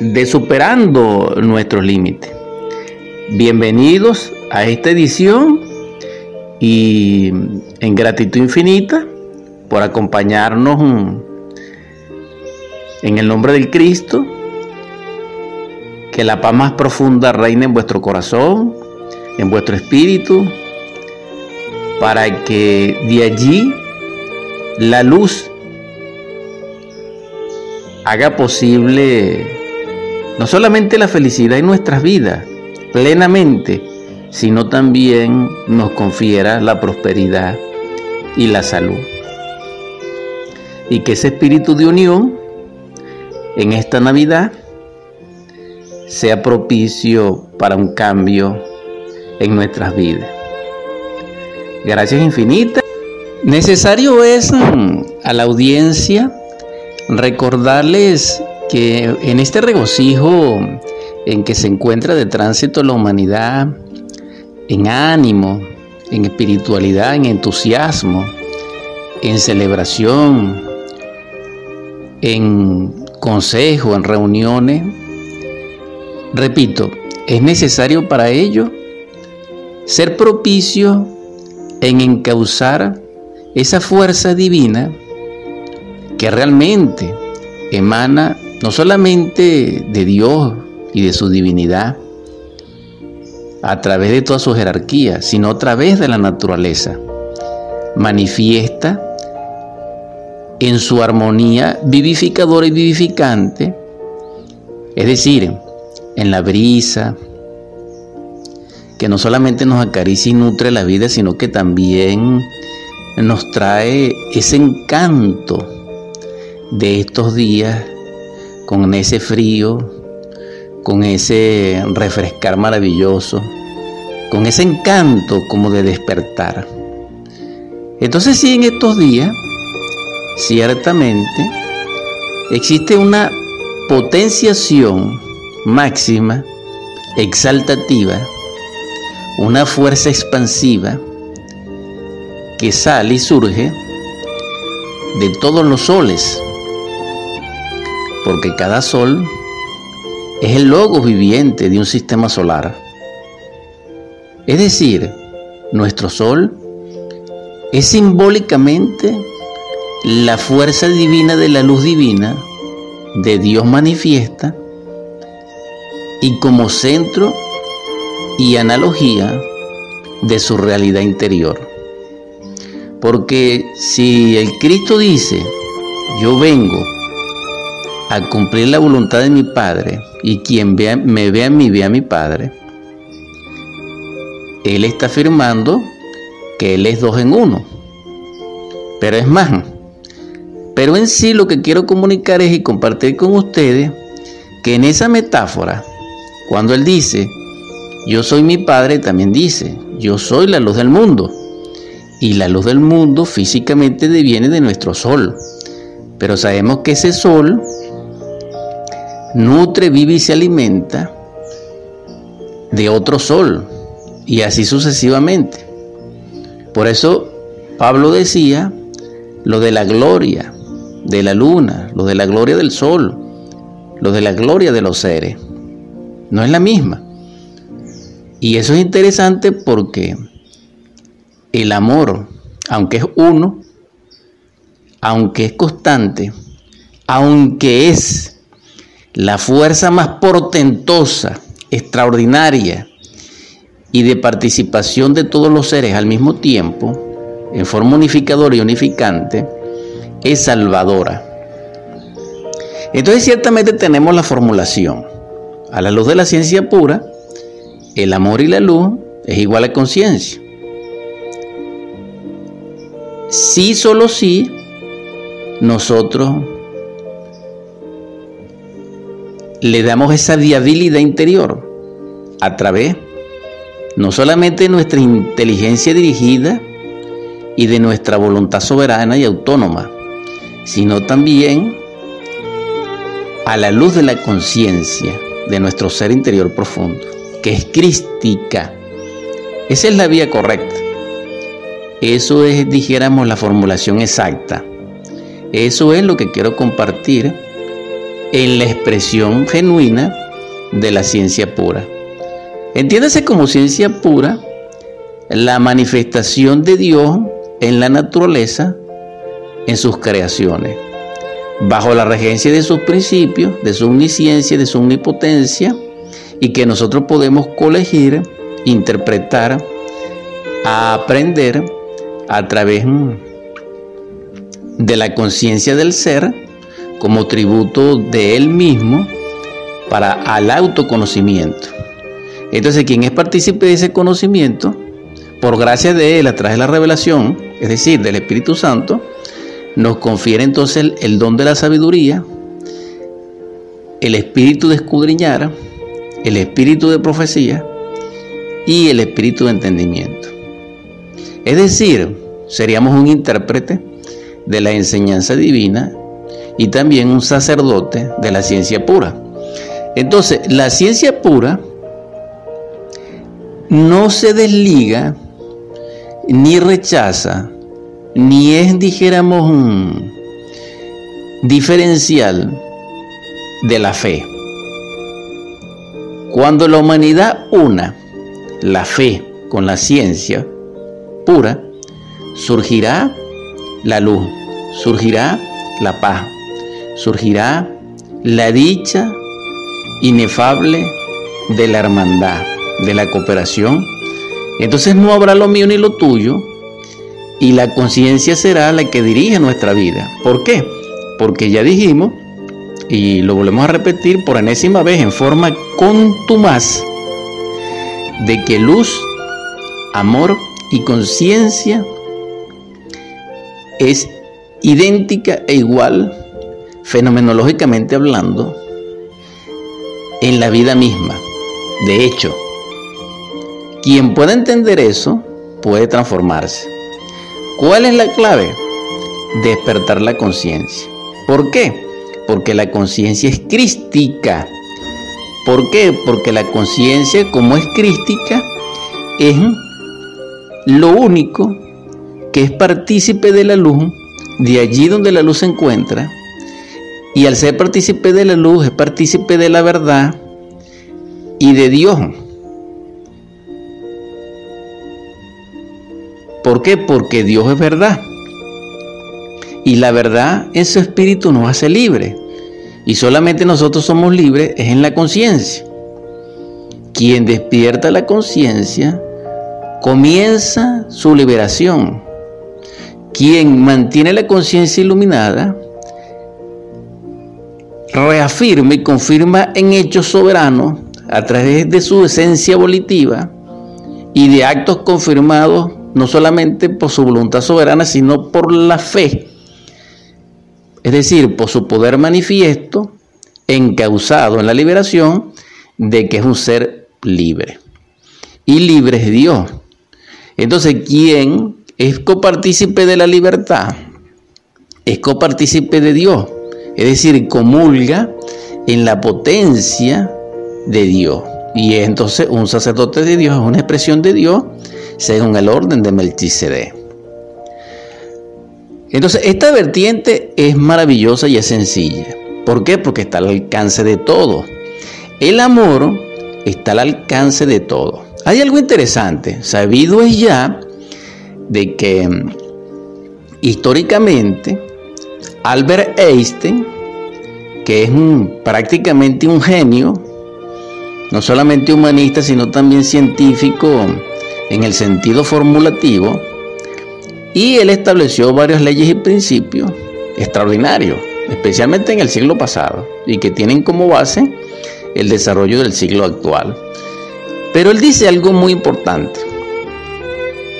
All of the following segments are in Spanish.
de Superando nuestros límites. Bienvenidos a esta edición y en gratitud infinita por acompañarnos en el nombre del Cristo. Que la paz más profunda reine en vuestro corazón, en vuestro espíritu, para que de allí la luz haga posible no solamente la felicidad en nuestras vidas plenamente, sino también nos confiera la prosperidad y la salud. Y que ese espíritu de unión en esta Navidad sea propicio para un cambio en nuestras vidas. Gracias infinitas. Necesario es mm, a la audiencia recordarles que en este regocijo en que se encuentra de tránsito la humanidad, en ánimo, en espiritualidad, en entusiasmo, en celebración, en consejo, en reuniones, repito, es necesario para ello ser propicio en encauzar esa fuerza divina que realmente emana no solamente de Dios y de su divinidad, a través de toda su jerarquía, sino a través de la naturaleza. Manifiesta en su armonía vivificadora y vivificante, es decir, en la brisa, que no solamente nos acaricia y nutre la vida, sino que también nos trae ese encanto de estos días con ese frío, con ese refrescar maravilloso, con ese encanto como de despertar. Entonces sí, en estos días, ciertamente, existe una potenciación máxima, exaltativa, una fuerza expansiva que sale y surge de todos los soles, porque cada sol es el logo viviente de un sistema solar. Es decir, nuestro sol es simbólicamente la fuerza divina de la luz divina de Dios manifiesta y como centro y analogía de su realidad interior. Porque si el Cristo dice, yo vengo a cumplir la voluntad de mi Padre, y quien vea, me vea a mí, vea a mi Padre, Él está afirmando que Él es dos en uno. Pero es más, pero en sí lo que quiero comunicar es y compartir con ustedes que en esa metáfora, cuando Él dice, yo soy mi Padre, también dice, yo soy la luz del mundo. Y la luz del mundo físicamente viene de nuestro sol. Pero sabemos que ese sol nutre, vive y se alimenta de otro sol, y así sucesivamente. Por eso Pablo decía lo de la gloria de la luna, lo de la gloria del sol, lo de la gloria de los seres. No es la misma. Y eso es interesante porque el amor, aunque es uno, aunque es constante, aunque es la fuerza más portentosa, extraordinaria y de participación de todos los seres al mismo tiempo, en forma unificadora y unificante, es salvadora. Entonces ciertamente tenemos la formulación. A la luz de la ciencia pura, el amor y la luz es igual a conciencia. Sí, solo sí, nosotros le damos esa viabilidad interior a través no solamente de nuestra inteligencia dirigida y de nuestra voluntad soberana y autónoma, sino también a la luz de la conciencia de nuestro ser interior profundo, que es crística. Esa es la vía correcta. Eso es, dijéramos, la formulación exacta. Eso es lo que quiero compartir en la expresión genuina de la ciencia pura. Entiéndase como ciencia pura la manifestación de Dios en la naturaleza, en sus creaciones, bajo la regencia de sus principios, de su omnisciencia, de su omnipotencia, y que nosotros podemos colegir, interpretar, aprender a través de la conciencia del ser como tributo de él mismo para al autoconocimiento. Entonces, quien es partícipe de ese conocimiento, por gracia de él, a través de la revelación, es decir, del Espíritu Santo, nos confiere entonces el, don de la sabiduría, el espíritu de escudriñar, el espíritu de profecía y el espíritu de entendimiento. Es decir, seríamos un intérprete de la enseñanza divina y también un sacerdote de la ciencia pura. Entonces, la ciencia pura no se desliga ni rechaza, ni es, dijéramos, un diferencial de la fe. Cuando la humanidad una la fe con la ciencia pura, surgirá la luz, surgirá la paz, surgirá la dicha inefable de la hermandad, de la cooperación. Entonces no habrá lo mío ni lo tuyo y la conciencia será la que dirige nuestra vida. ¿Por qué? Porque ya dijimos, y lo volvemos a repetir por enésima vez en forma contumaz, de que luz, amor y conciencia es idéntica e igual, fenomenológicamente hablando, en la vida misma. De hecho, quien pueda entender eso puede transformarse. ¿Cuál es la clave? Despertar la conciencia. ¿Por qué? Porque la conciencia es crística. ¿Por qué? Porque la conciencia, como es crística, es lo único que es partícipe de la luz, de allí donde la luz se encuentra, y al ser partícipe de la luz es partícipe de la verdad y de Dios. ¿Por qué? Porque Dios es verdad. Y la verdad en su espíritu nos hace libres. Y solamente nosotros somos libres es en la conciencia. Quien despierta la conciencia comienza su liberación. Quien mantiene la conciencia iluminada reafirma y confirma en hechos soberanos a través de su esencia volitiva y de actos confirmados no solamente por su voluntad soberana, sino por la fe es decir, por su poder manifiesto, encausado en la liberación, de que es un ser libre. Y libre es Dios. Entonces, ¿quién es copartícipe de la libertad? Es copartícipe de Dios. Es decir, comulga en la potencia de Dios. Y entonces un sacerdote de Dios es una expresión de Dios según el orden de Melchizedek. Entonces, esta vertiente es maravillosa y es sencilla. ¿Por qué? Porque está al alcance de todo. El amor está al alcance de todo. Hay algo interesante. Sabido es ya de que mm, históricamente Albert Einstein, que es prácticamente un genio, no solamente humanista, sino también científico en el sentido formulativo, y él estableció varias leyes y principios extraordinarios, especialmente en el siglo pasado, y que tienen como base el desarrollo del siglo actual. Pero él dice algo muy importante.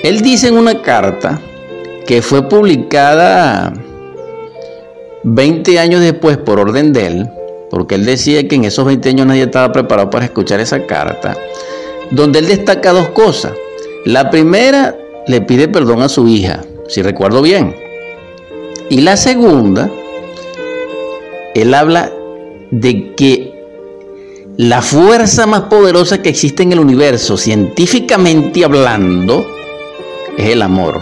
Él dice en una carta que fue publicada 20 años después por orden de él, porque él decía que en esos 20 años nadie estaba preparado para escuchar esa carta, donde él destaca dos cosas. La primera le pide perdón a su hija, si recuerdo bien. Y la segunda, él habla de que la fuerza más poderosa que existe en el universo, científicamente hablando, es el amor.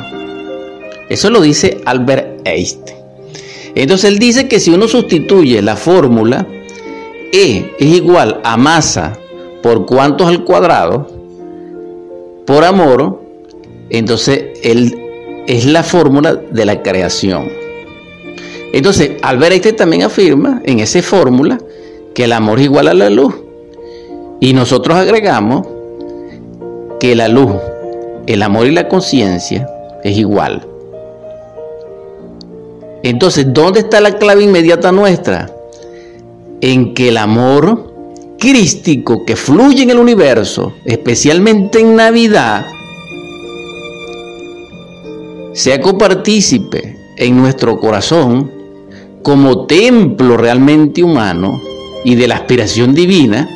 Eso lo dice Albert Einstein. Entonces él dice que si uno sustituye la fórmula E es igual a masa por cuantos al cuadrado, por amor, entonces él es la fórmula de la creación. Entonces, Albert Einstein también afirma en esa fórmula que el amor es igual a la luz. Y nosotros agregamos que la luz, el amor y la conciencia es igual. Entonces, ¿dónde está la clave inmediata nuestra? En que el amor crístico que fluye en el universo, especialmente en Navidad, sea copartícipe en nuestro corazón como templo realmente humano y de la aspiración divina,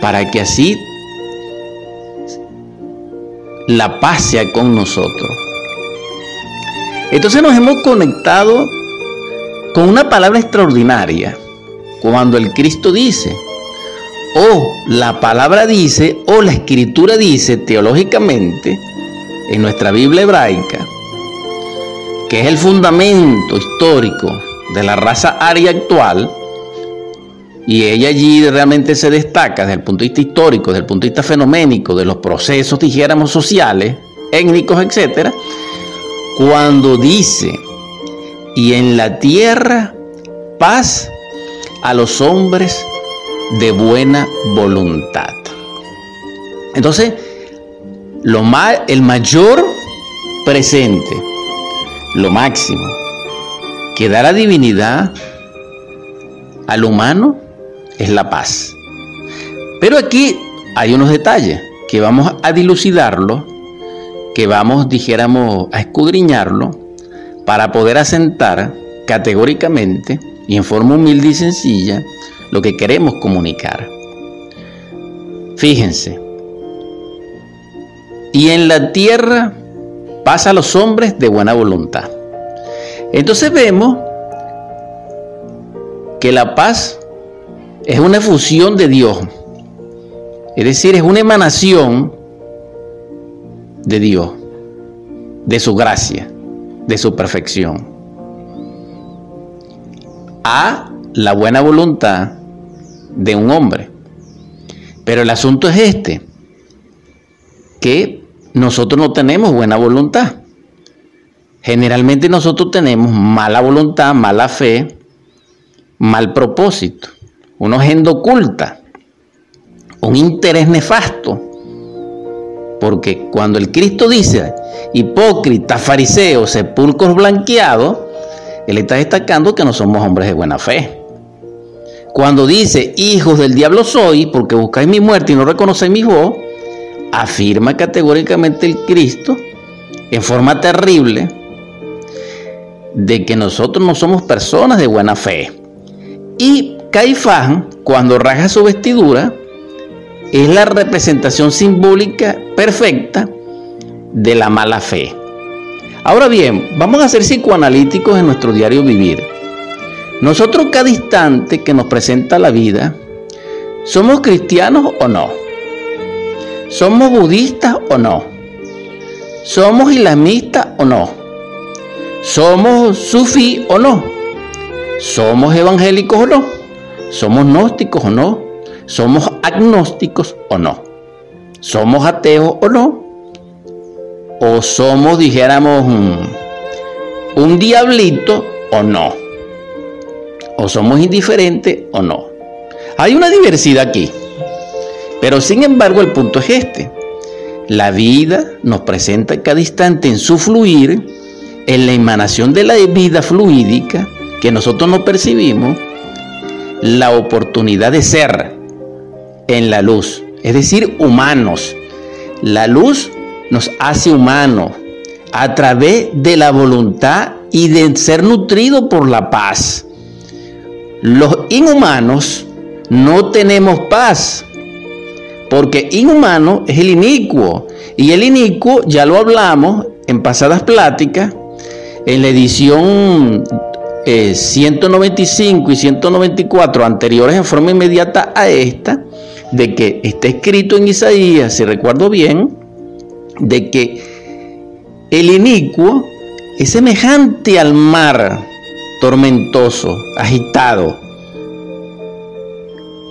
para que así la paz sea con nosotros. Entonces nos hemos conectado con una palabra extraordinaria, cuando el Cristo dice, o la palabra dice, o la escritura dice teológicamente, en nuestra Biblia hebraica, que es el fundamento histórico de la raza aria actual, y ella allí realmente se destaca desde el punto de vista histórico, desde el punto de vista fenoménico, de los procesos, dijéramos, sociales, étnicos, etc., cuando dice, y en la tierra paz a los hombres de buena voluntad. Entonces, lo más, el mayor presente, lo máximo, que da la divinidad al humano es la paz. Pero aquí hay unos detalles que vamos a dilucidarlo, que vamos, dijéramos, a escudriñarlo para poder asentar categóricamente y en forma humilde y sencilla lo que queremos comunicar. Fíjense, y en la tierra pasa a los hombres de buena voluntad. Entonces vemos que la paz es una fusión de Dios. Es decir, es una emanación de Dios, de su gracia, de su perfección. A la buena voluntad de un hombre. Pero el asunto es este, que nosotros no tenemos buena voluntad. Generalmente nosotros tenemos mala voluntad, mala fe, mal propósito, una agenda oculta, un interés nefasto. Porque cuando el Cristo dice hipócrita, fariseo, sepulcros blanqueados, Él está destacando que no somos hombres de buena fe. Cuando dice hijos del diablo soy, porque buscáis mi muerte y no reconocéis mi voz, afirma categóricamente el Cristo en forma terrible de que nosotros no somos personas de buena fe. Y Caifás, cuando raja su vestidura, es la representación simbólica perfecta de la mala fe. Ahora bien, vamos a ser psicoanalíticos en nuestro diario vivir. Nosotros cada instante que nos presenta la vida, ¿somos cristianos o no? ¿Somos budistas o no? ¿Somos islamistas o no? ¿Somos sufí o no? ¿Somos evangélicos o no? ¿Somos gnósticos o no? ¿Somos agnósticos o no? ¿Somos ateos o no? ¿O somos, dijéramos, un, diablito o no? ¿O somos indiferentes o no? Hay una diversidad aquí. Pero sin embargo el punto es este. La vida nos presenta cada instante en su fluir, en la emanación de la vida fluídica que nosotros no percibimos, la oportunidad de ser en la luz, es decir, humanos. La luz nos hace humanos a través de la voluntad y de ser nutrido por la paz. Los inhumanos no tenemos paz porque inhumano es el inicuo. Y el inicuo, ya lo hablamos en pasadas pláticas, en la edición 195 eh, y 194 anteriores en forma inmediata a esta, de que está escrito en Isaías, si recuerdo bien, de que el inicuo es semejante al mar tormentoso, agitado,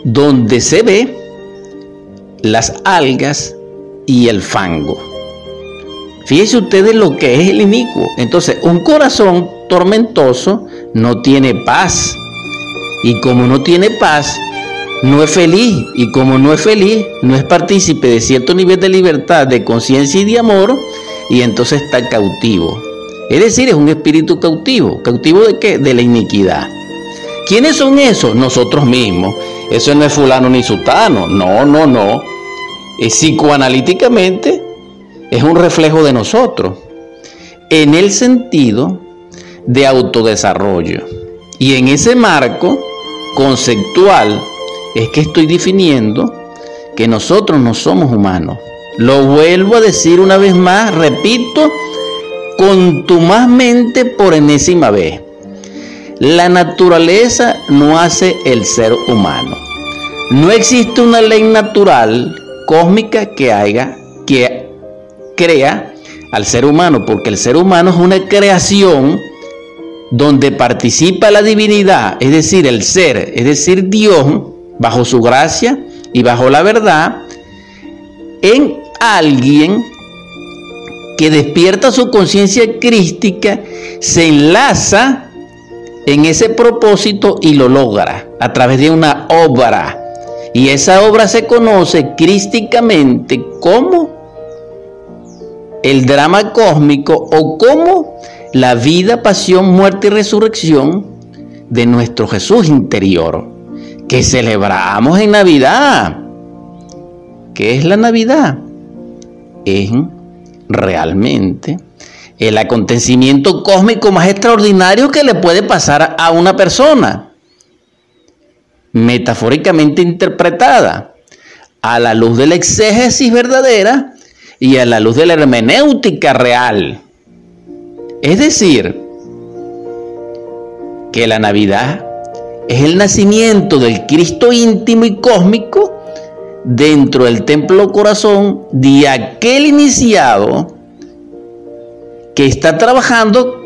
donde se ve las algas y el fango. Fíjense ustedes lo que es el inicuo. Entonces, un corazón tormentoso no tiene paz. Y como no tiene paz, no es feliz. Y como no es feliz, no es partícipe de cierto nivel de libertad, de conciencia y de amor. Y entonces está cautivo. Es decir, es un espíritu cautivo. ¿Cautivo de qué? De la iniquidad. ¿Quiénes son esos? Nosotros mismos. Eso no es fulano ni sutano. No, no, no. Psicoanalíticamente es un reflejo de nosotros, en el sentido de autodesarrollo. Y en ese marco conceptual es que estoy definiendo que nosotros no somos humanos. Lo vuelvo a decir una vez más, repito, contumazmente por enésima vez. La naturaleza no hace el ser humano. No existe una ley natural cósmica que haga que crea al ser humano, porque el ser humano es una creación donde participa la divinidad, es decir, el ser, es decir, Dios, bajo su gracia y bajo la verdad, en alguien que despierta su conciencia crística, se enlaza en ese propósito y lo logra a través de una obra. Y esa obra se conoce crísticamente como el drama cósmico o como la vida, pasión, muerte y resurrección de nuestro Jesús interior, que celebramos en Navidad. ¿Qué es la Navidad? Es realmente el acontecimiento cósmico más extraordinario que le puede pasar a una persona, metafóricamente interpretada, a la luz de la exégesis verdadera y a la luz de la hermenéutica real. Es decir, que la Navidad es el nacimiento del Cristo íntimo y cósmico dentro del templo corazón de aquel iniciado que está trabajando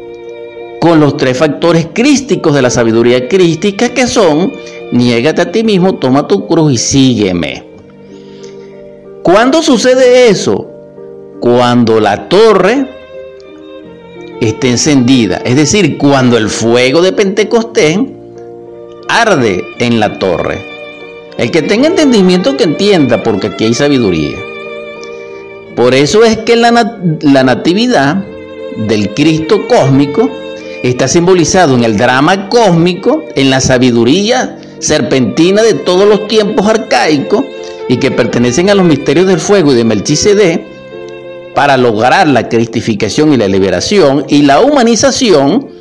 con los tres factores crísticos de la sabiduría crística que son, niégate a ti mismo, toma tu cruz y sígueme. ¿Cuándo sucede eso? cuando la torre esté encendida, es decir, cuando el fuego de Pentecostés arde en la torre. El que tenga entendimiento que entienda, porque aquí hay sabiduría. Por eso es que la, la natividad del Cristo cósmico está simbolizado en el drama cósmico, en la sabiduría serpentina de todos los tiempos arcaicos y que pertenecen a los misterios del fuego y de Melchizedek para lograr la cristificación y la liberación y la humanización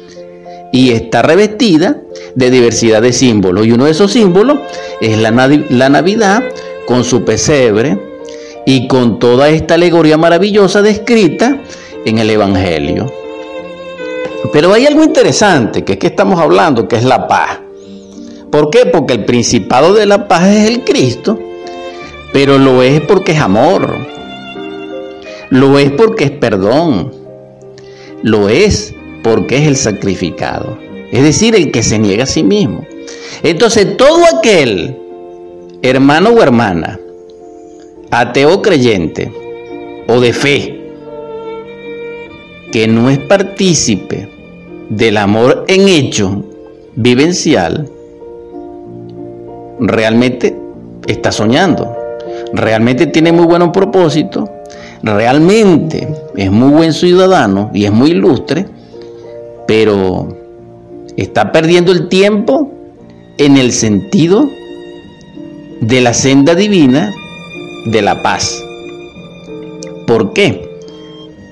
y está revestida de diversidad de símbolos. Y uno de esos símbolos es la, la Navidad con su pesebre y con toda esta alegoría maravillosa descrita en el Evangelio. Pero hay algo interesante, que es que estamos hablando, que es la paz. ¿Por qué? Porque el principado de la paz es el Cristo, pero lo es porque es amor. Lo es porque es perdón. Lo es porque es el sacrificado. Es decir, el que se niega a sí mismo. Entonces, todo aquel hermano o hermana, ateo creyente o de fe, que no es partícipe del amor en hecho vivencial, realmente está soñando. Realmente tiene muy buenos propósitos, realmente es muy buen ciudadano y es muy ilustre, pero está perdiendo el tiempo en el sentido de la senda divina de la paz. ¿Por qué?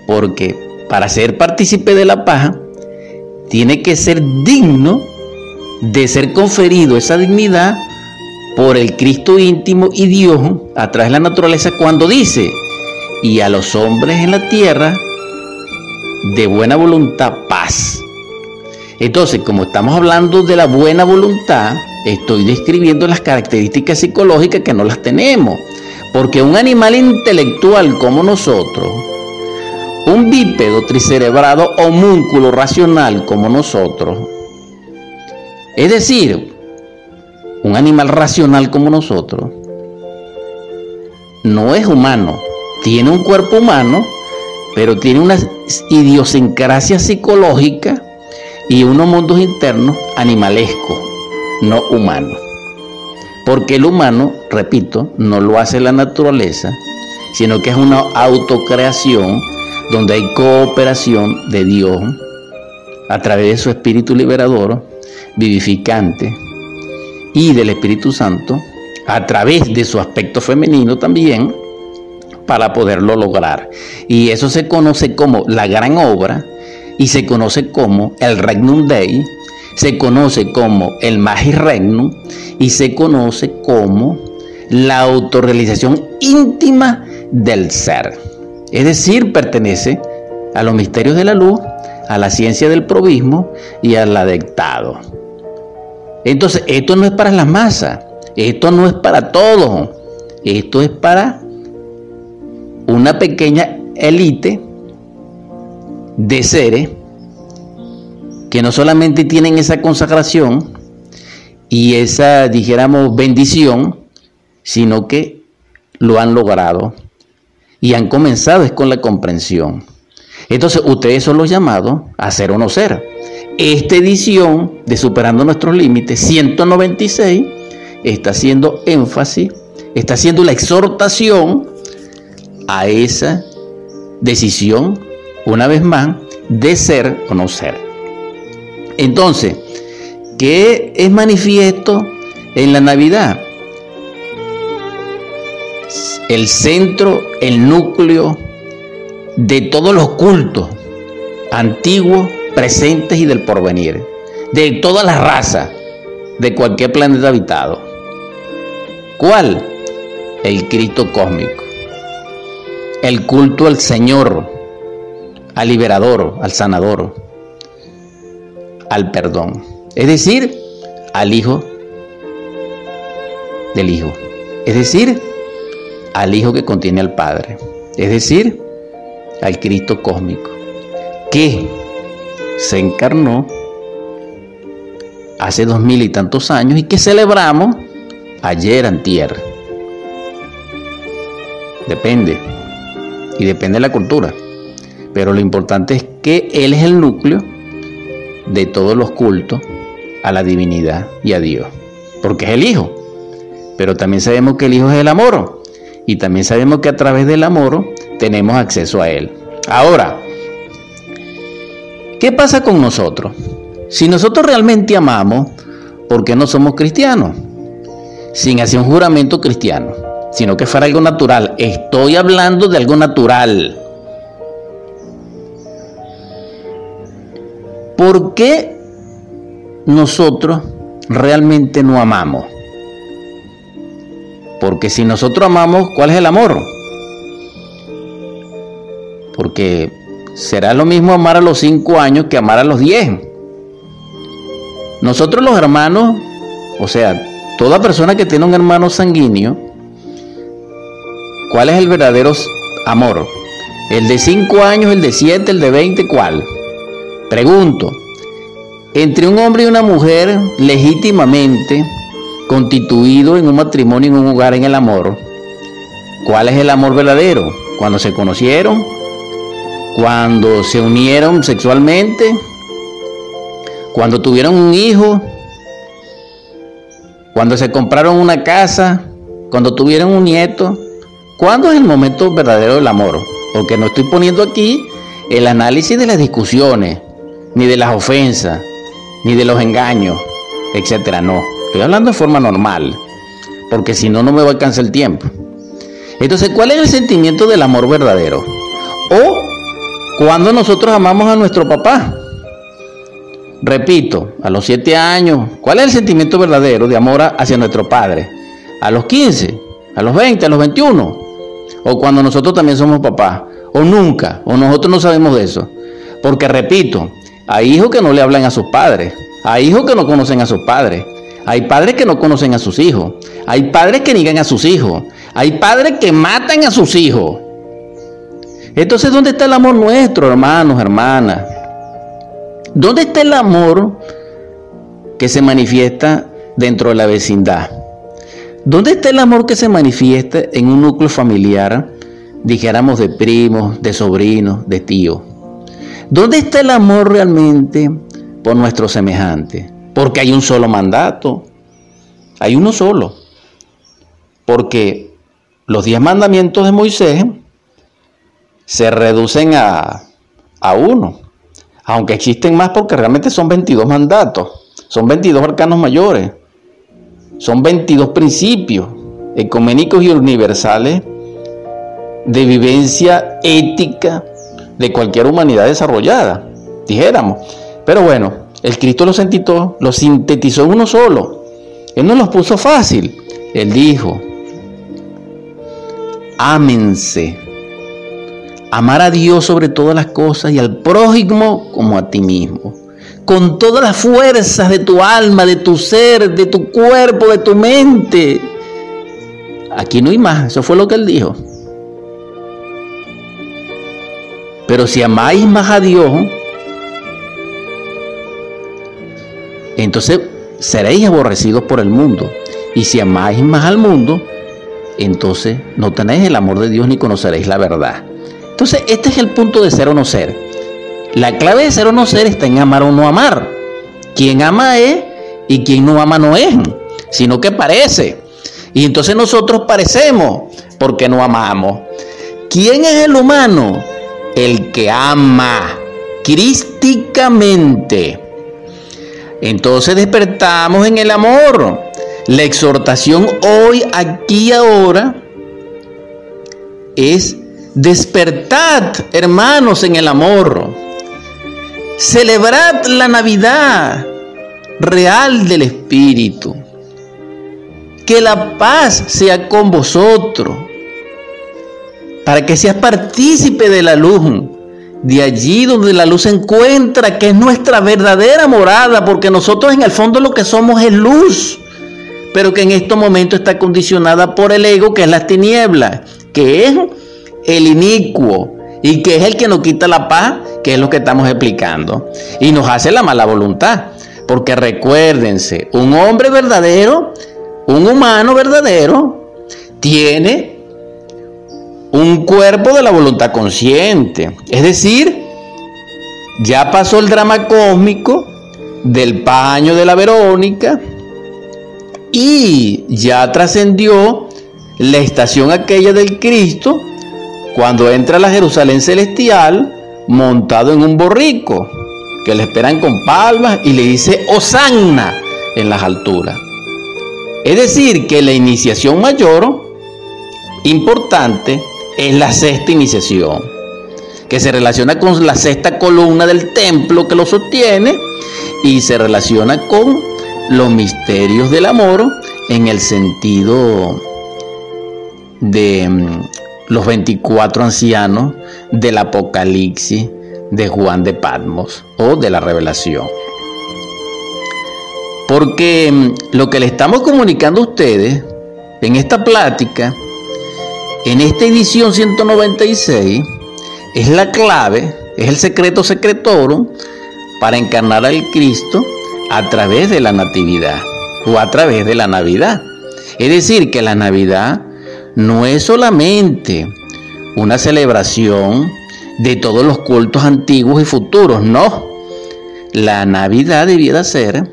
Porque para ser partícipe de la paz, tiene que ser digno de ser conferido esa dignidad por el Cristo íntimo y Dios a través de la naturaleza cuando dice, y a los hombres en la tierra de buena voluntad paz. Entonces, como estamos hablando de la buena voluntad, estoy describiendo las características psicológicas que no las tenemos. Porque un animal intelectual como nosotros, un bípedo tricerebrado homúnculo racional como nosotros, es decir, un animal racional como nosotros, no es humano. Tiene un cuerpo humano, pero tiene una idiosincrasia psicológica y unos mundos internos animalescos, no humanos. Porque el humano, repito, no lo hace la naturaleza, sino que es una autocreación donde hay cooperación de Dios a través de su espíritu liberador, vivificante, y del Espíritu Santo, a través de su aspecto femenino también, para poderlo lograr. Y eso se conoce como la gran obra y se conoce como el Regnum Dei, se conoce como el Magis Regnum y se conoce como la autorrealización íntima del ser. Es decir, pertenece a los misterios de la luz, a la ciencia del probismo y al adectado. Entonces, esto no es para las masas, esto no es para todos, esto es para una pequeña élite de seres que no solamente tienen esa consagración y esa, dijéramos, bendición, sino que lo han logrado y han comenzado es con la comprensión. Entonces, ustedes son los llamados a ser o no ser. Esta edición de Superando Nuestros Límites, 196, está haciendo énfasis, está haciendo la exhortación a esa decisión, una vez más, de ser o no ser. Entonces, ¿qué es manifiesto en la Navidad? El centro, el núcleo de todos los cultos antiguos, presentes y del porvenir, de todas las razas, de cualquier planeta habitado. ¿Cuál? El Cristo cósmico. El culto al Señor, al liberador, al sanador, al perdón. Es decir, al Hijo del Hijo. Es decir, al Hijo que contiene al Padre. Es decir, al Cristo cósmico, que se encarnó hace dos mil y tantos años y que celebramos ayer antier. Depende. Y depende de la cultura. Pero lo importante es que Él es el núcleo de todos los cultos a la divinidad y a Dios. Porque es el Hijo. Pero también sabemos que el Hijo es el amor. Y también sabemos que a través del amor tenemos acceso a Él. Ahora, ¿qué pasa con nosotros? Si nosotros realmente amamos, ¿por qué no somos cristianos? Sin hacer un juramento cristiano, sino que fuera algo natural. Estoy hablando de algo natural. ¿Por qué nosotros realmente no amamos? Porque si nosotros amamos, ¿cuál es el amor? Porque será lo mismo amar a los 5 años que amar a los 10. Nosotros los hermanos, o sea, toda persona que tiene un hermano sanguíneo, ¿cuál es el verdadero amor? ¿El de 5 años, el de 7, el de 20, cuál? Pregunto, entre un hombre y una mujer legítimamente constituido en un matrimonio, en un hogar, en el amor, ¿cuál es el amor verdadero? Cuando se conocieron, cuando se unieron sexualmente, cuando tuvieron un hijo, cuando se compraron una casa, cuando tuvieron un nieto. ¿Cuándo es el momento verdadero del amor? Porque no estoy poniendo aquí el análisis de las discusiones, ni de las ofensas, ni de los engaños, etcétera. No, estoy hablando de forma normal, porque si no, no me va a alcanzar el tiempo. Entonces, ¿cuál es el sentimiento del amor verdadero? O cuando nosotros amamos a nuestro papá. Repito, a los 7 años, ¿cuál es el sentimiento verdadero de amor hacia nuestro padre? A los 15, a los 20, a los 21. O cuando nosotros también somos papás. O nunca, o nosotros no sabemos de eso. Porque repito, hay hijos que no le hablan a sus padres. Hay hijos que no conocen a sus padres. Hay padres que no conocen a sus hijos. Hay padres que niegan a sus hijos. Hay padres que matan a sus hijos. Entonces, ¿dónde está el amor nuestro, hermanos, hermanas? ¿Dónde está el amor que se manifiesta dentro de la vecindad. ¿Dónde está el amor que se manifiesta en un núcleo familiar, dijéramos de primos, de sobrinos, de tíos? ¿Dónde está el amor realmente por nuestro semejante? Porque hay un solo mandato, hay uno solo. Porque los diez mandamientos de Moisés se reducen a, a uno, aunque existen más porque realmente son 22 mandatos, son 22 arcanos mayores. Son 22 principios ecuménicos y universales de vivencia ética de cualquier humanidad desarrollada, dijéramos. Pero bueno, el Cristo lo sintetizó, lo sintetizó uno solo. Él no los puso fácil. Él dijo, ámense. Amar a Dios sobre todas las cosas y al prójimo como a ti mismo con todas las fuerzas de tu alma, de tu ser, de tu cuerpo, de tu mente. Aquí no hay más, eso fue lo que él dijo. Pero si amáis más a Dios, entonces seréis aborrecidos por el mundo. Y si amáis más al mundo, entonces no tenéis el amor de Dios ni conoceréis la verdad. Entonces, este es el punto de ser o no ser. La clave de ser o no ser está en amar o no amar. Quien ama es y quien no ama no es, sino que parece. Y entonces nosotros parecemos porque no amamos. ¿Quién es el humano? El que ama crísticamente. Entonces despertamos en el amor. La exhortación hoy, aquí, ahora, es despertad, hermanos, en el amor. Celebrad la Navidad real del Espíritu. Que la paz sea con vosotros. Para que seas partícipe de la luz. De allí donde la luz se encuentra, que es nuestra verdadera morada, porque nosotros en el fondo lo que somos es luz, pero que en estos momentos está condicionada por el ego, que es la tiniebla, que es el inicuo, y que es el que nos quita la paz, que es lo que estamos explicando, y nos hace la mala voluntad. Porque recuérdense, un hombre verdadero, un humano verdadero, tiene un cuerpo de la voluntad consciente. Es decir, ya pasó el drama cósmico del paño de la Verónica y ya trascendió la estación aquella del Cristo cuando entra a la Jerusalén celestial montado en un borrico, que le esperan con palmas y le dice Osanna en las alturas. Es decir, que la iniciación mayor, importante, es la sexta iniciación, que se relaciona con la sexta columna del templo que lo sostiene y se relaciona con los misterios del amor en el sentido de mm, los 24 ancianos del Apocalipsis de Juan de Patmos o de la revelación. Porque mm, lo que le estamos comunicando a ustedes en esta plática, en esta edición 196, es la clave, es el secreto secretorum para encarnar al Cristo a través de la Natividad o a través de la Navidad. Es decir, que la Navidad no es solamente una celebración de todos los cultos antiguos y futuros, no. La Navidad debiera ser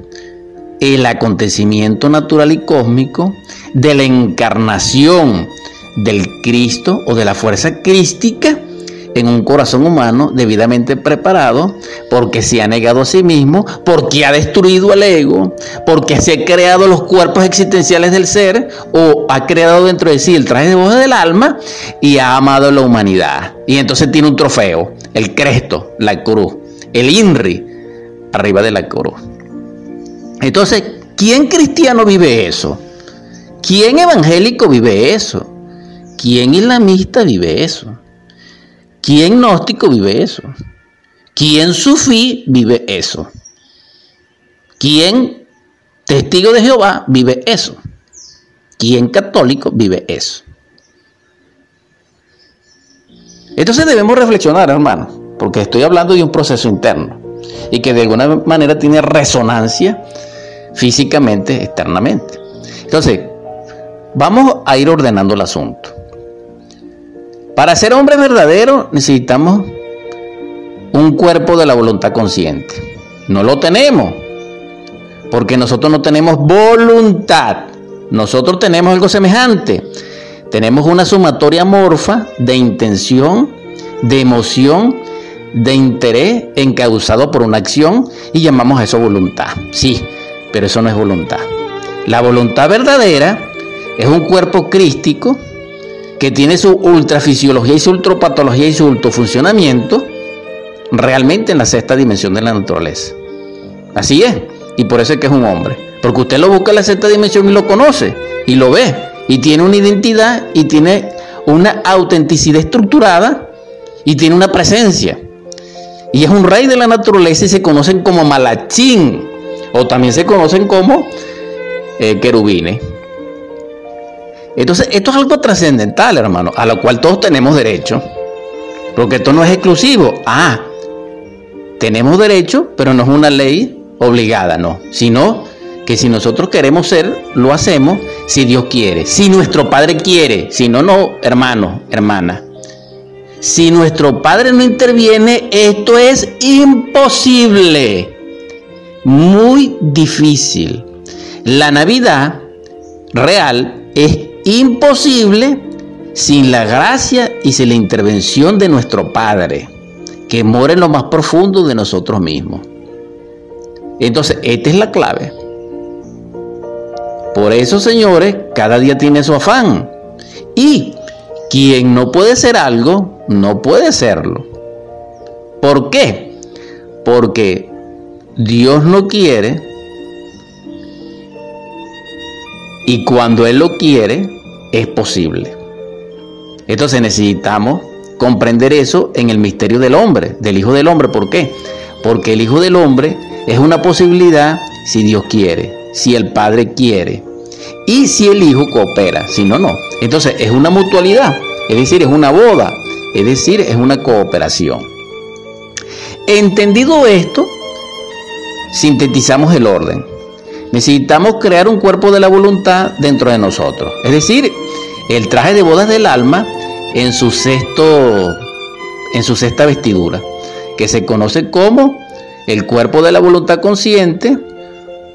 el acontecimiento natural y cósmico de la encarnación del Cristo o de la fuerza crística en un corazón humano debidamente preparado, porque se ha negado a sí mismo, porque ha destruido el ego, porque se ha creado los cuerpos existenciales del ser, o ha creado dentro de sí el traje de voz del alma y ha amado a la humanidad. Y entonces tiene un trofeo, el Cristo, la cruz, el INRI, arriba de la cruz. Entonces, ¿quién cristiano vive eso? ¿Quién evangélico vive eso? ¿Quién islamista vive eso? ¿Quién gnóstico vive eso? ¿Quién sufí vive eso? ¿Quién testigo de Jehová vive eso? ¿Quién católico vive eso? Entonces debemos reflexionar, hermanos, porque estoy hablando de un proceso interno y que de alguna manera tiene resonancia físicamente, externamente. Entonces, vamos a ir ordenando el asunto. Para ser hombre verdadero necesitamos un cuerpo de la voluntad consciente. No lo tenemos, porque nosotros no tenemos voluntad. Nosotros tenemos algo semejante. Tenemos una sumatoria morfa de intención, de emoción, de interés encauzado por una acción y llamamos a eso voluntad. Sí, pero eso no es voluntad. La voluntad verdadera es un cuerpo crístico que tiene su ultrafisiología y su ultropatología y su ultrafuncionamiento realmente en la sexta dimensión de la naturaleza. Así es, y por eso es que es un hombre. Porque usted lo busca en la sexta dimensión y lo conoce, y lo ve, y tiene una identidad, y tiene una autenticidad estructurada, y tiene una presencia. Y es un rey de la naturaleza y se conocen como malachín, o también se conocen como eh, querubines. Entonces, esto es algo trascendental, hermano, a lo cual todos tenemos derecho. Porque esto no es exclusivo. Ah, tenemos derecho, pero no es una ley obligada, no. Sino que si nosotros queremos ser, lo hacemos si Dios quiere. Si nuestro Padre quiere. Si no, no, hermano, hermana. Si nuestro Padre no interviene, esto es imposible. Muy difícil. La Navidad real es imposible sin la gracia y sin la intervención de nuestro Padre, que mora en lo más profundo de nosotros mismos. Entonces, esta es la clave. Por eso, señores, cada día tiene su afán. Y quien no puede ser algo, no puede serlo. ¿Por qué? Porque Dios no quiere y cuando Él lo quiere, es posible. Entonces necesitamos comprender eso en el misterio del hombre, del Hijo del Hombre. ¿Por qué? Porque el Hijo del Hombre es una posibilidad si Dios quiere, si el Padre quiere y si el Hijo coopera, si no, no. Entonces es una mutualidad, es decir, es una boda, es decir, es una cooperación. Entendido esto, sintetizamos el orden. Necesitamos crear un cuerpo de la voluntad dentro de nosotros. Es decir, el traje de bodas del alma en su sexto, en su sexta vestidura, que se conoce como el cuerpo de la voluntad consciente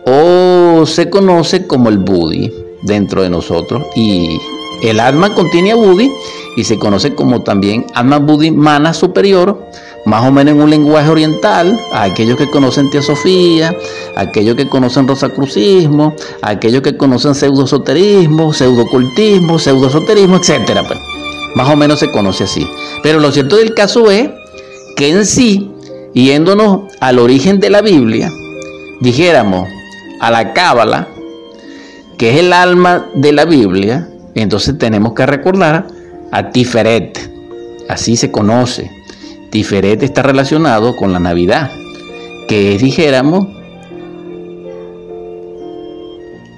o se conoce como el Budi dentro de nosotros. Y el alma contiene a Budi y se conoce como también alma Budi mana superior más o menos en un lenguaje oriental, a aquellos que conocen teosofía, a aquellos que conocen rosacrucismo, a aquellos que conocen pseudoesoterismo, pseudocultismo, pseudoesoterismo, etcétera, pues. Más o menos se conoce así. Pero lo cierto del caso es que en sí, yéndonos al origen de la Biblia, dijéramos a la Cábala, que es el alma de la Biblia, entonces tenemos que recordar a Tiferet, así se conoce diferente está relacionado con la Navidad, que es, dijéramos,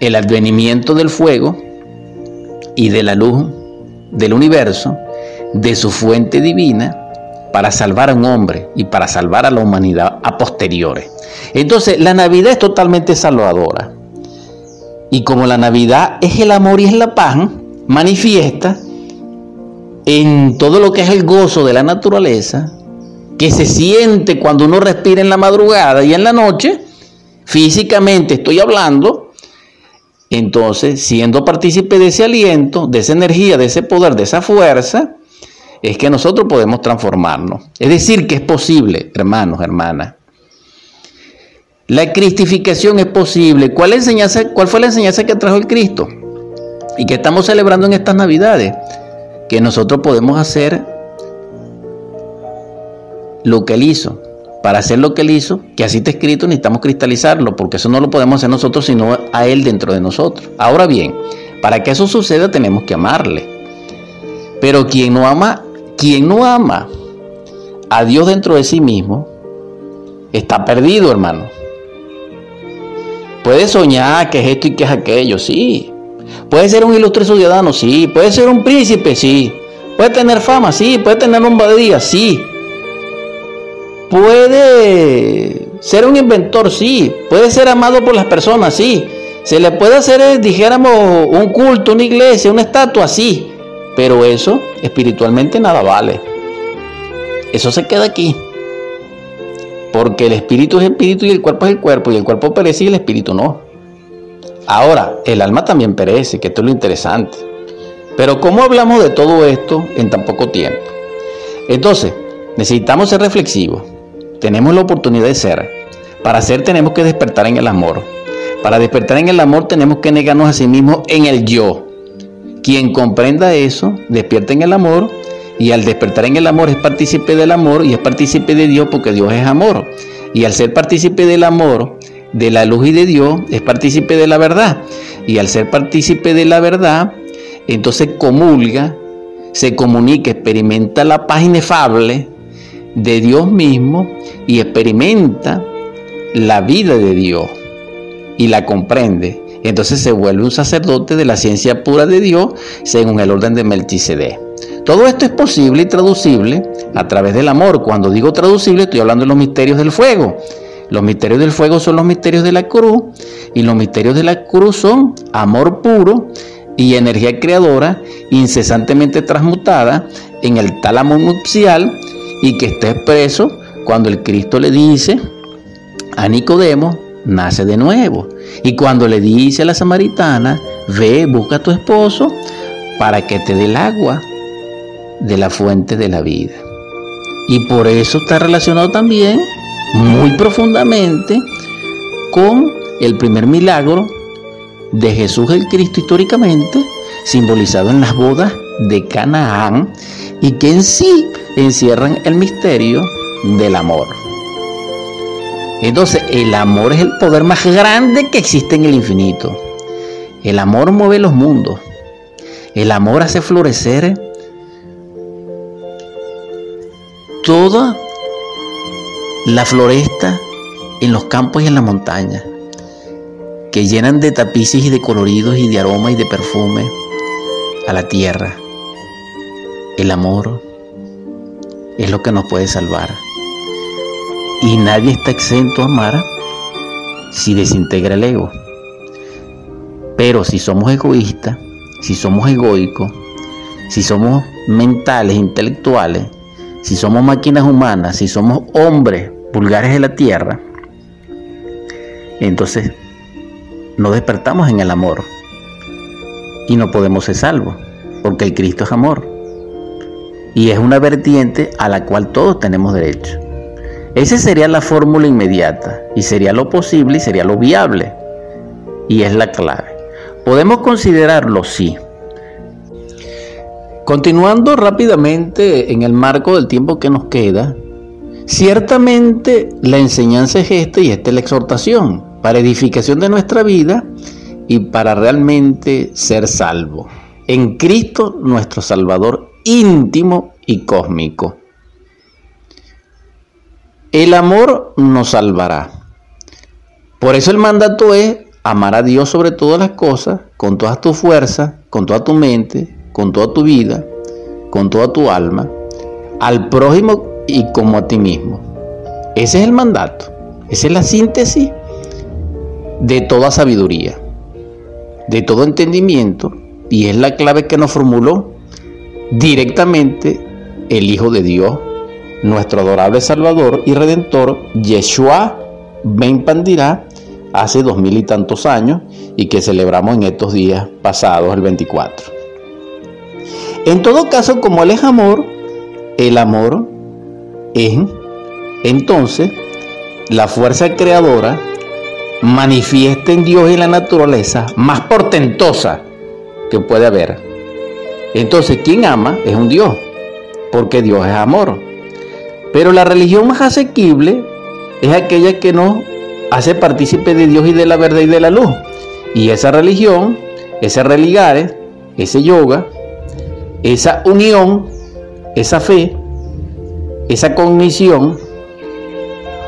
el advenimiento del fuego y de la luz del universo, de su fuente divina, para salvar a un hombre y para salvar a la humanidad a posteriores. Entonces, la Navidad es totalmente salvadora. Y como la Navidad es el amor y es la paz, manifiesta en todo lo que es el gozo de la naturaleza, que se siente cuando uno respira en la madrugada y en la noche, físicamente estoy hablando, entonces siendo partícipe de ese aliento, de esa energía, de ese poder, de esa fuerza, es que nosotros podemos transformarnos. Es decir, que es posible, hermanos, hermanas. La cristificación es posible. ¿Cuál, enseñanza, ¿Cuál fue la enseñanza que trajo el Cristo? Y que estamos celebrando en estas Navidades. Que nosotros podemos hacer lo que él hizo. Para hacer lo que él hizo, que así está escrito, necesitamos cristalizarlo, porque eso no lo podemos hacer nosotros, sino a él dentro de nosotros. Ahora bien, para que eso suceda tenemos que amarle. Pero quien no ama, quien no ama a Dios dentro de sí mismo, está perdido, hermano. Puede soñar que es esto y que es aquello, sí. Puede ser un ilustre ciudadano, sí. Puede ser un príncipe, sí. Puede tener fama, sí. Puede tener badía, sí puede ser un inventor, sí. Puede ser amado por las personas, sí. Se le puede hacer, eh, dijéramos, un culto, una iglesia, una estatua, sí. Pero eso espiritualmente nada vale. Eso se queda aquí. Porque el espíritu es espíritu y el cuerpo es el cuerpo. Y el cuerpo perece y el espíritu no. Ahora, el alma también perece, que esto es lo interesante. Pero ¿cómo hablamos de todo esto en tan poco tiempo? Entonces, necesitamos ser reflexivos. Tenemos la oportunidad de ser. Para ser tenemos que despertar en el amor. Para despertar en el amor tenemos que negarnos a sí mismos en el yo. Quien comprenda eso, despierta en el amor y al despertar en el amor es partícipe del amor y es partícipe de Dios porque Dios es amor. Y al ser partícipe del amor, de la luz y de Dios, es partícipe de la verdad. Y al ser partícipe de la verdad, entonces comulga, se comunica, experimenta la paz inefable de Dios mismo y experimenta la vida de Dios y la comprende. Entonces se vuelve un sacerdote de la ciencia pura de Dios según el orden de Melchizedek. Todo esto es posible y traducible a través del amor. Cuando digo traducible estoy hablando de los misterios del fuego. Los misterios del fuego son los misterios de la cruz y los misterios de la cruz son amor puro y energía creadora incesantemente transmutada en el tálamo nupcial y que está expreso cuando el Cristo le dice a Nicodemo, nace de nuevo. Y cuando le dice a la samaritana, ve, busca a tu esposo para que te dé el agua de la fuente de la vida. Y por eso está relacionado también muy profundamente con el primer milagro de Jesús el Cristo históricamente, simbolizado en las bodas de Canaán y que en sí encierran el misterio del amor. Entonces, el amor es el poder más grande que existe en el infinito. El amor mueve los mundos. El amor hace florecer toda la floresta en los campos y en la montaña, que llenan de tapices y de coloridos y de aroma y de perfume a la tierra. El amor es lo que nos puede salvar. Y nadie está exento a amar si desintegra el ego. Pero si somos egoístas, si somos egoicos, si somos mentales, intelectuales, si somos máquinas humanas, si somos hombres vulgares de la tierra, entonces no despertamos en el amor y no podemos ser salvos, porque el Cristo es amor. Y es una vertiente a la cual todos tenemos derecho. Esa sería la fórmula inmediata y sería lo posible y sería lo viable. Y es la clave. Podemos considerarlo, sí. Continuando rápidamente en el marco del tiempo que nos queda, ciertamente la enseñanza es esta y esta es la exhortación para edificación de nuestra vida y para realmente ser salvo. En Cristo nuestro Salvador íntimo y cósmico. El amor nos salvará. Por eso el mandato es amar a Dios sobre todas las cosas, con todas tus fuerzas, con toda tu mente, con toda tu vida, con toda tu alma, al prójimo y como a ti mismo. Ese es el mandato. Esa es la síntesis de toda sabiduría, de todo entendimiento, y es la clave que nos formuló directamente el Hijo de Dios, nuestro adorable Salvador y Redentor, Yeshua Ben Pandirá, hace dos mil y tantos años y que celebramos en estos días pasados, el 24. En todo caso, como Él es amor, el amor es entonces la fuerza creadora manifiesta en Dios y la naturaleza más portentosa que puede haber. Entonces, quien ama es un Dios, porque Dios es amor. Pero la religión más asequible es aquella que nos hace partícipe de Dios y de la verdad y de la luz. Y esa religión, ese religares, ese yoga, esa unión, esa fe, esa cognición,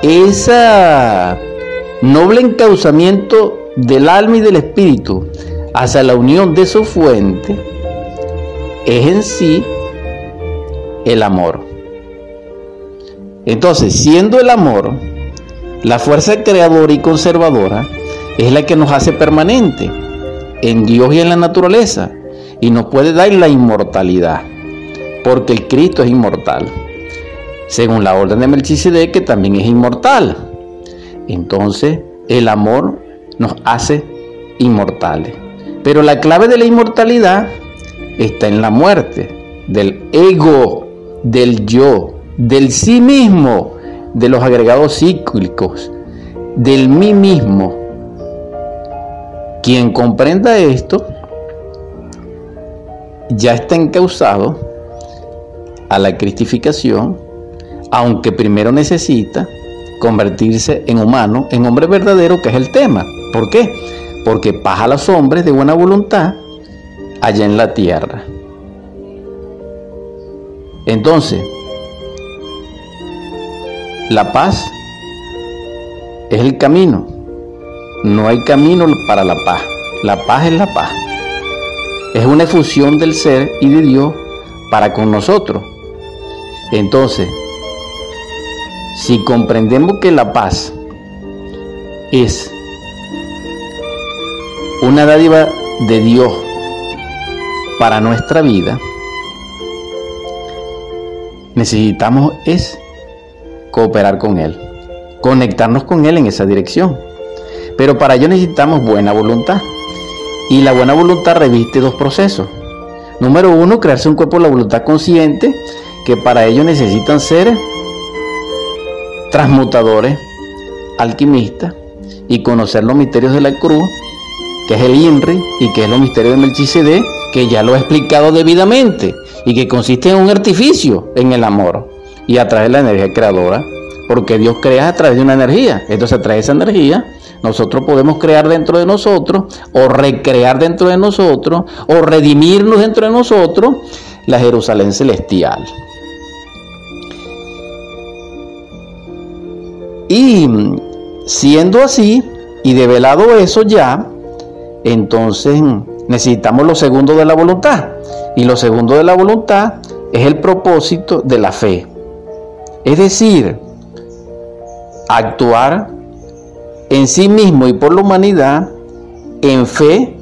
ese noble encauzamiento del alma y del espíritu hacia la unión de su fuente, es en sí el amor. Entonces, siendo el amor La fuerza creadora y conservadora es la que nos hace permanente en Dios y en la naturaleza y nos puede dar la inmortalidad, porque el Cristo es inmortal, según la orden de Melchizedek que también es inmortal. Entonces, el amor nos hace inmortales. Pero la clave de la inmortalidad está en la muerte del ego, del yo, del sí mismo, de los agregados cíclicos, del mí mismo. Quien comprenda esto ya está encausado a la cristificación, aunque primero necesita convertirse en humano, en hombre verdadero, que es el tema. ¿Por qué? Porque paz a los hombres de buena voluntad allá en la tierra. Entonces, la paz es el camino. No hay camino para la paz. La paz es la paz. Es una efusión del ser y de Dios para con nosotros. Entonces, si comprendemos que la paz es una dádiva de Dios para nuestra vida, necesitamos es cooperar con Él, conectarnos con Él en esa dirección. Pero para ello necesitamos buena voluntad. Y la buena voluntad reviste dos procesos. Número uno, crearse un cuerpo de la voluntad consciente, que para ello necesitan ser transmutadores, alquimistas, y conocer los misterios de la cruz, es el INRI, y que es los misterios de Melchizedek, que ya lo he explicado debidamente, y que consiste en un artificio en el amor y a través de la energía creadora, porque Dios crea a través de una energía. Entonces a través de esa energía nosotros podemos crear dentro de nosotros o recrear dentro de nosotros o redimirnos dentro de nosotros la Jerusalén celestial. Y siendo así y develado eso ya, entonces necesitamos lo segundo de la voluntad. Y lo segundo de la voluntad es el propósito de la fe. Es decir, actuar en sí mismo y por la humanidad en fe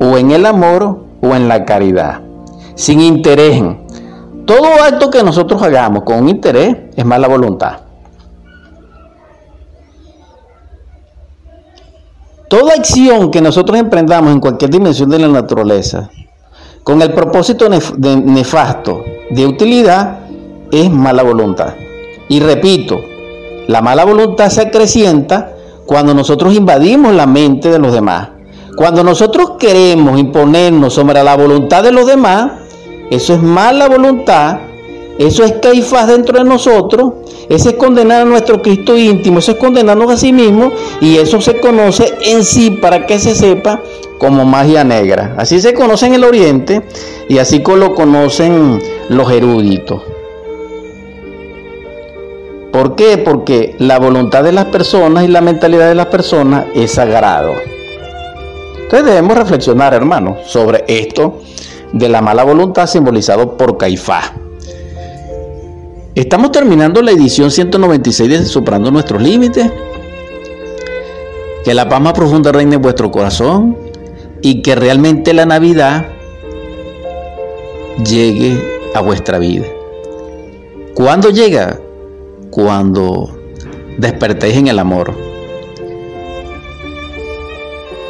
o en el amor o en la caridad, sin interés. Todo acto que nosotros hagamos con interés es mala voluntad. Toda acción que nosotros emprendamos en cualquier dimensión de la naturaleza, con el propósito nefasto de utilidad, es mala voluntad. Y repito, la mala voluntad se acrecienta cuando nosotros invadimos la mente de los demás. Cuando nosotros queremos imponernos sobre la voluntad de los demás, eso es mala voluntad, eso es caifás dentro de nosotros, eso es condenar a nuestro Cristo íntimo, eso es condenarnos a sí mismo y eso se conoce en sí para que se sepa como magia negra. Así se conoce en el Oriente y así lo conocen los eruditos. ¿Por qué? Porque la voluntad de las personas y la mentalidad de las personas es sagrado. Entonces debemos reflexionar, hermanos, sobre esto de la mala voluntad simbolizado por Caifás. Estamos terminando la edición 196 de Soprando nuestros límites. Que la paz más profunda reine en vuestro corazón y que realmente la Navidad llegue a vuestra vida. ¿Cuándo llega? cuando despertéis en el amor.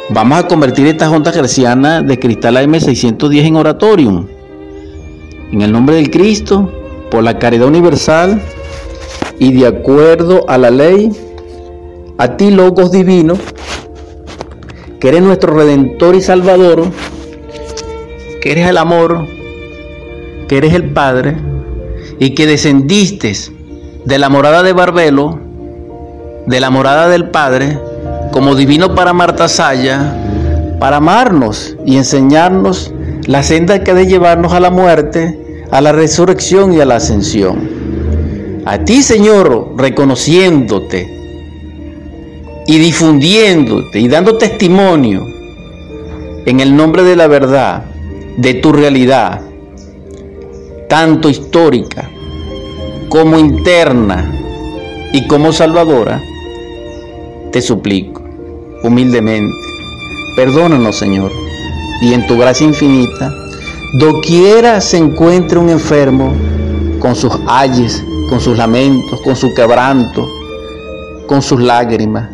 Vamos a convertir esta junta gerciana de cristal AM610 en oratorium. En el nombre del Cristo, por la caridad universal y de acuerdo a la ley, a ti, Logos Divino, que eres nuestro Redentor y Salvador, que eres el amor, que eres el Padre y que descendiste de la morada de Barbelo, de la morada del Padre, como divino para Marta Saya, para amarnos y enseñarnos la senda que ha de llevarnos a la muerte, a la resurrección y a la ascensión. A ti, Señor, reconociéndote y difundiéndote y dando testimonio en el nombre de la verdad, de tu realidad, tanto histórica como interna y como salvadora, te suplico, humildemente, perdónanos, Señor, y en tu gracia infinita, doquiera se encuentre un enfermo con sus ayes, con sus lamentos, con su quebranto, con sus lágrimas,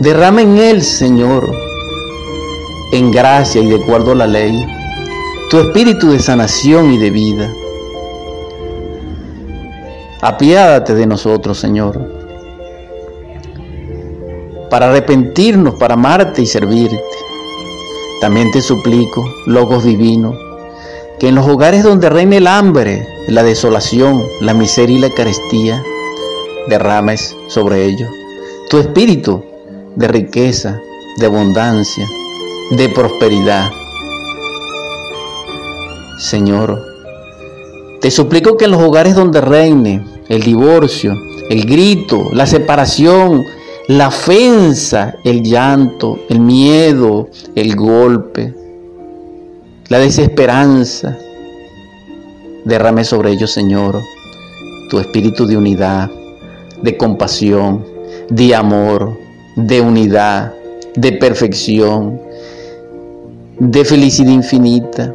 derrama en él, Señor, en gracia y de acuerdo a la ley, tu espíritu de sanación y de vida. Apiádate de nosotros, Señor, para arrepentirnos, para amarte y servirte. También te suplico, Logos Divino, que en los hogares donde reine el hambre, la desolación, la miseria y la carestía, derrames sobre ellos tu espíritu de riqueza, de abundancia, de prosperidad. Señor, te suplico que en los hogares donde reine el divorcio, el grito, la separación, la ofensa, el llanto, el miedo, el golpe, la desesperanza, derrame sobre ellos, Señor, tu espíritu de unidad, de compasión, de amor, de unidad, de perfección, de felicidad infinita,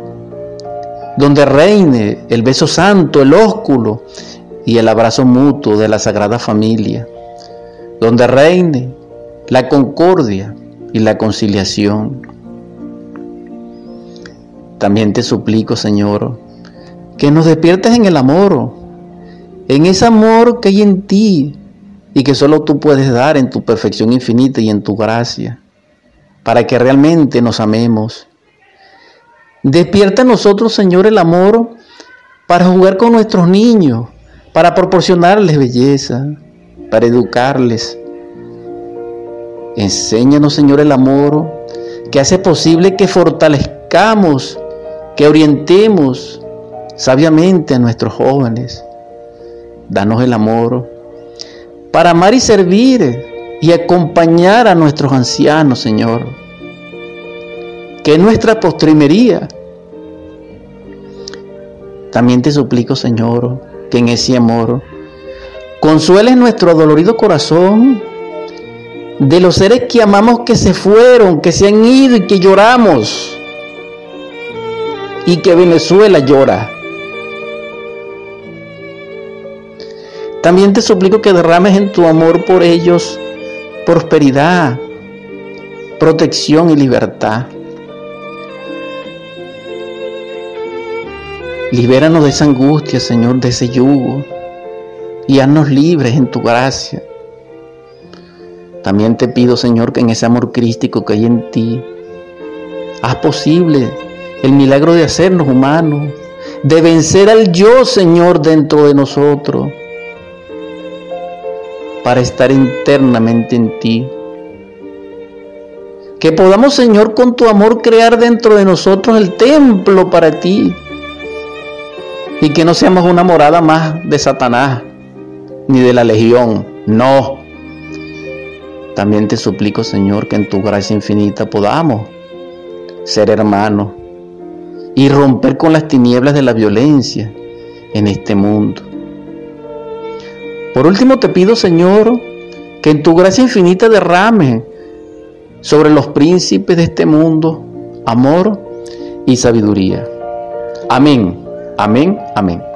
donde reine el beso santo, el ósculo y el abrazo mutuo de la Sagrada Familia, donde reine la concordia y la conciliación. También te suplico, Señor, que nos despiertes en el amor, en ese amor que hay en ti, y que solo tú puedes dar en tu perfección infinita y en tu gracia, para que realmente nos amemos. Despierta a nosotros, Señor, el amor para jugar con nuestros niños, para proporcionarles belleza, para educarles. Enséñanos, Señor, el amor que hace posible que fortalezcamos, que orientemos sabiamente a nuestros jóvenes. Danos el amor para amar y servir y acompañar a nuestros ancianos, Señor. Que nuestra postrimería. También te suplico, Señor, que en ese amor consueles nuestro dolorido corazón de los seres que amamos que se fueron, que se han ido y que lloramos. Y que Venezuela llora. También te suplico que derrames en tu amor por ellos prosperidad, protección y libertad. Libéranos de esa angustia, Señor, de ese yugo, y haznos libres en tu gracia. También te pido, Señor, que en ese amor crístico que hay en ti, haz posible el milagro de hacernos humanos, de vencer al yo, Señor, dentro de nosotros para estar internamente en ti. Que podamos, Señor, con tu amor crear dentro de nosotros el templo para ti. Y que no seamos una morada más de Satanás, ni de la legión. No. También te suplico, Señor, que en tu gracia infinita podamos ser hermanos y romper con las tinieblas de la violencia en este mundo. Por último te pido, Señor, que en tu gracia infinita derrame sobre los príncipes de este mundo amor y sabiduría. Amén, amén, amén.